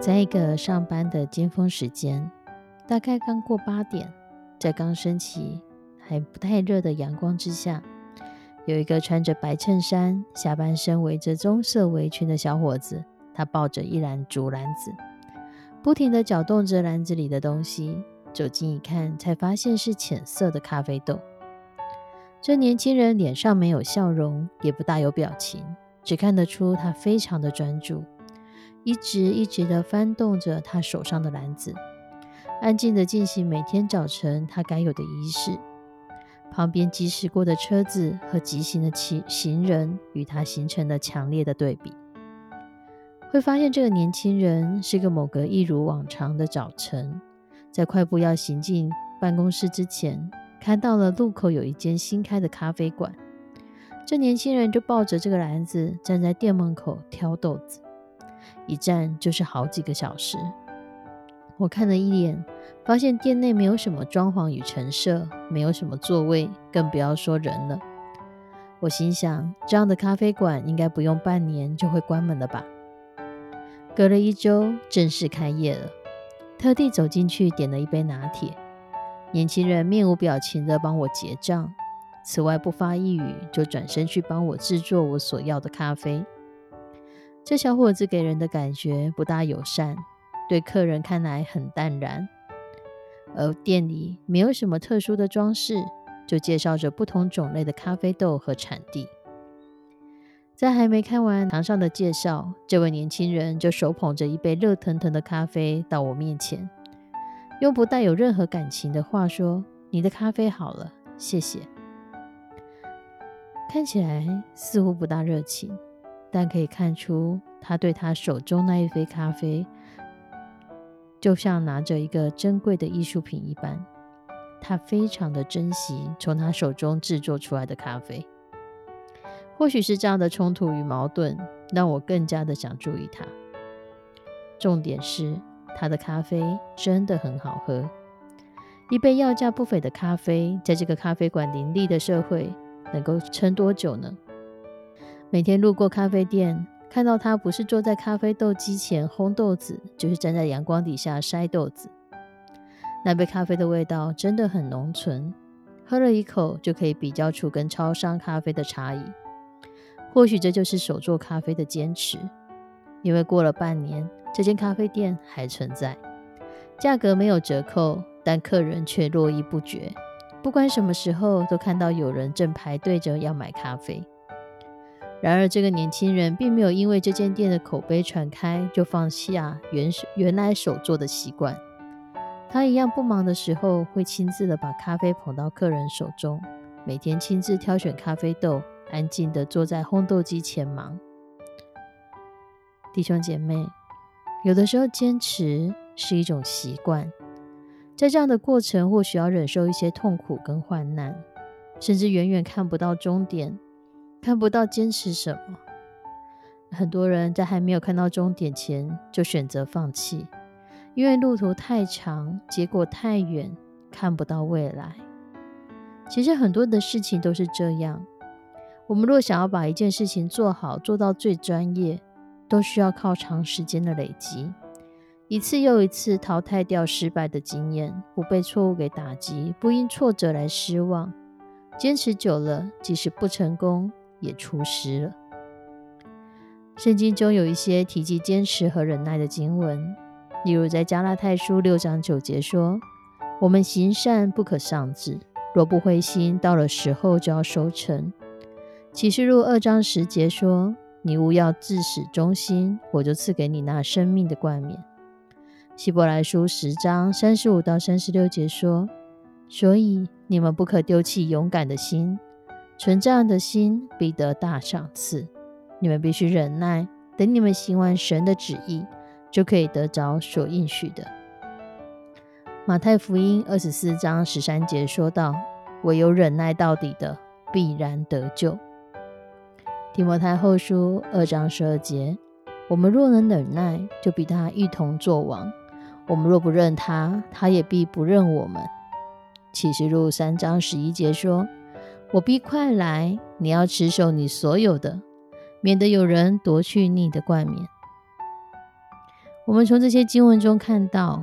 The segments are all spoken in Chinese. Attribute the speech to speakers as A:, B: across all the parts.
A: 在一个上班的尖峰时间，大概刚过八点，在刚升起还不太热的阳光之下，有一个穿着白衬衫、下半身围着棕色围裙的小伙子，他抱着一篮竹篮子，不停地搅动着篮子里的东西。走近一看，才发现是浅色的咖啡豆。这年轻人脸上没有笑容，也不大有表情，只看得出他非常的专注。一直一直的翻动着他手上的篮子，安静的进行每天早晨他该有的仪式。旁边疾驶过的车子和疾行的行行人与他形成了强烈的对比。会发现这个年轻人是个某个一如往常的早晨，在快步要行进办公室之前，看到了路口有一间新开的咖啡馆。这年轻人就抱着这个篮子站在店门口挑豆子。一站就是好几个小时。我看了一眼，发现店内没有什么装潢与陈设，没有什么座位，更不要说人了。我心想，这样的咖啡馆应该不用半年就会关门了吧？隔了一周，正式开业了。特地走进去点了一杯拿铁，年轻人面无表情地帮我结账，此外不发一语，就转身去帮我制作我所要的咖啡。这小伙子给人的感觉不大友善，对客人看来很淡然。而店里没有什么特殊的装饰，就介绍着不同种类的咖啡豆和产地。在还没看完堂上的介绍，这位年轻人就手捧着一杯热腾腾的咖啡到我面前，用不带有任何感情的话说：“你的咖啡好了，谢谢。”看起来似乎不大热情。但可以看出，他对他手中那一杯咖啡，就像拿着一个珍贵的艺术品一般。他非常的珍惜从他手中制作出来的咖啡。或许是这样的冲突与矛盾，让我更加的想注意他。重点是，他的咖啡真的很好喝。一杯要价不菲的咖啡，在这个咖啡馆林立的社会，能够撑多久呢？每天路过咖啡店，看到他不是坐在咖啡豆机前烘豆子，就是站在阳光底下筛豆子。那杯咖啡的味道真的很浓醇，喝了一口就可以比较出跟超商咖啡的差异。或许这就是手做咖啡的坚持，因为过了半年，这间咖啡店还存在，价格没有折扣，但客人却络绎不绝。不管什么时候，都看到有人正排队着要买咖啡。然而，这个年轻人并没有因为这间店的口碑传开就放弃啊原原来手做的习惯。他一样不忙的时候，会亲自的把咖啡捧到客人手中，每天亲自挑选咖啡豆，安静的坐在烘豆机前忙。弟兄姐妹，有的时候坚持是一种习惯，在这样的过程，或许要忍受一些痛苦跟患难，甚至远远看不到终点。看不到坚持什么，很多人在还没有看到终点前就选择放弃，因为路途太长，结果太远，看不到未来。其实很多的事情都是这样。我们若想要把一件事情做好，做到最专业，都需要靠长时间的累积，一次又一次淘汰掉失败的经验，不被错误给打击，不因挫折来失望。坚持久了，即使不成功。也出师了。圣经中有一些提及坚持和忍耐的经文，例如在加拉太书六章九节说：“我们行善不可丧志，若不灰心，到了时候就要收成。”启示录二章十节说：“你勿要自始忠心，我就赐给你那生命的冠冕。”希伯来书十章三十五到三十六节说：“所以你们不可丢弃勇敢的心，存这样的心必得大赏赐。你们必须忍耐，等你们行完神的旨意，就可以得着所应许的。”马太福音二十四章十三节说道：“唯有忍耐到底的，必然得救。”提摩太后书二章十二节：“我们若能忍耐，就比他一同作王。”我们若不认他，他也必不认我们。启示录三章十一节说：“我必快来，你要持守你所有的，免得有人夺去你的冠冕。”我们从这些经文中看到，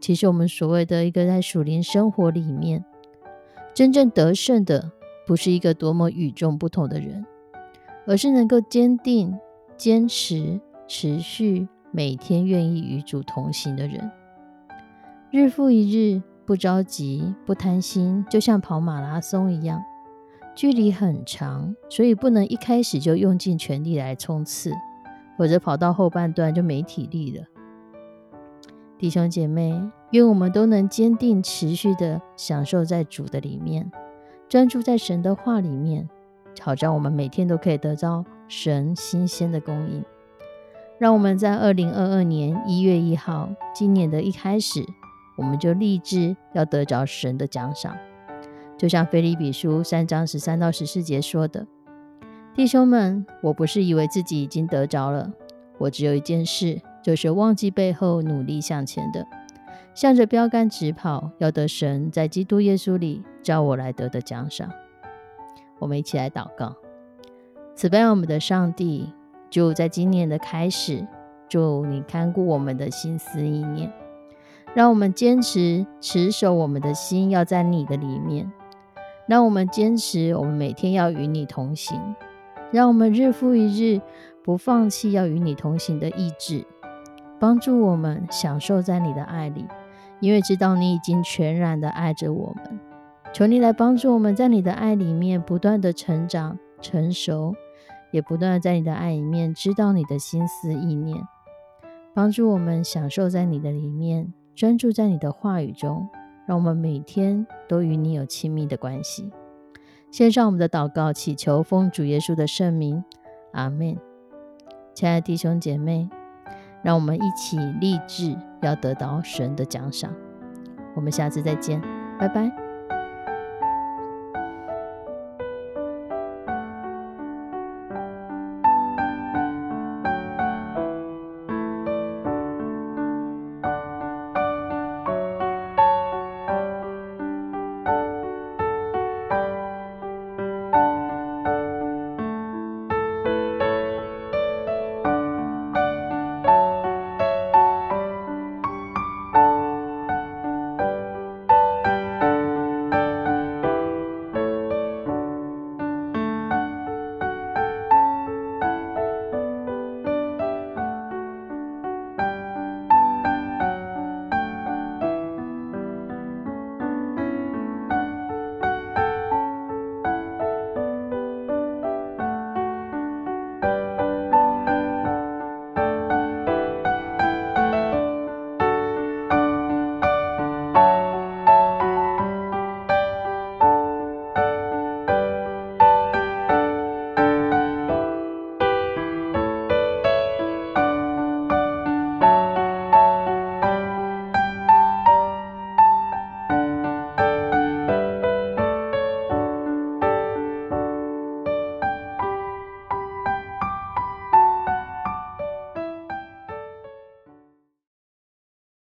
A: 其实我们所谓的一个在属灵生活里面真正得胜的，不是一个多么与众不同的人，而是能够坚定、坚持、持续，每天愿意与主同行的人。日复一日，不着急，不贪心，就像跑马拉松一样，距离很长，所以不能一开始就用尽全力来冲刺，否则跑到后半段就没体力了。弟兄姐妹，愿我们都能坚定、持续的享受在主的里面，专注在神的话里面，好让我们每天都可以得到神新鲜的供应。让我们在二零二二年一月一号，今年的一开始。我们就立志要得着神的奖赏，就像腓立比书三章十三到十四节说的：“弟兄们，我不是以为自己已经得着了，我只有一件事，就是忘记背后，努力向前的，向着标杆直跑，要得神在基督耶稣里召我来得的奖赏。”我们一起来祷告：慈悲我们的上帝，就在今年的开始，祝你看顾我们的心思意念。让我们坚持持守我们的心，要在你的里面。让我们坚持，我们每天要与你同行。让我们日复一日不放弃要与你同行的意志，帮助我们享受在你的爱里，因为知道你已经全然的爱着我们。求你来帮助我们在你的爱里面不断的成长成熟，也不断的在你的爱里面知道你的心思意念，帮助我们享受在你的里面。专注在你的话语中，让我们每天都与你有亲密的关系。献上我们的祷告，祈求奉主耶稣的圣名，阿门。亲爱的弟兄姐妹，让我们一起立志要得到神的奖赏。我们下次再见，拜拜。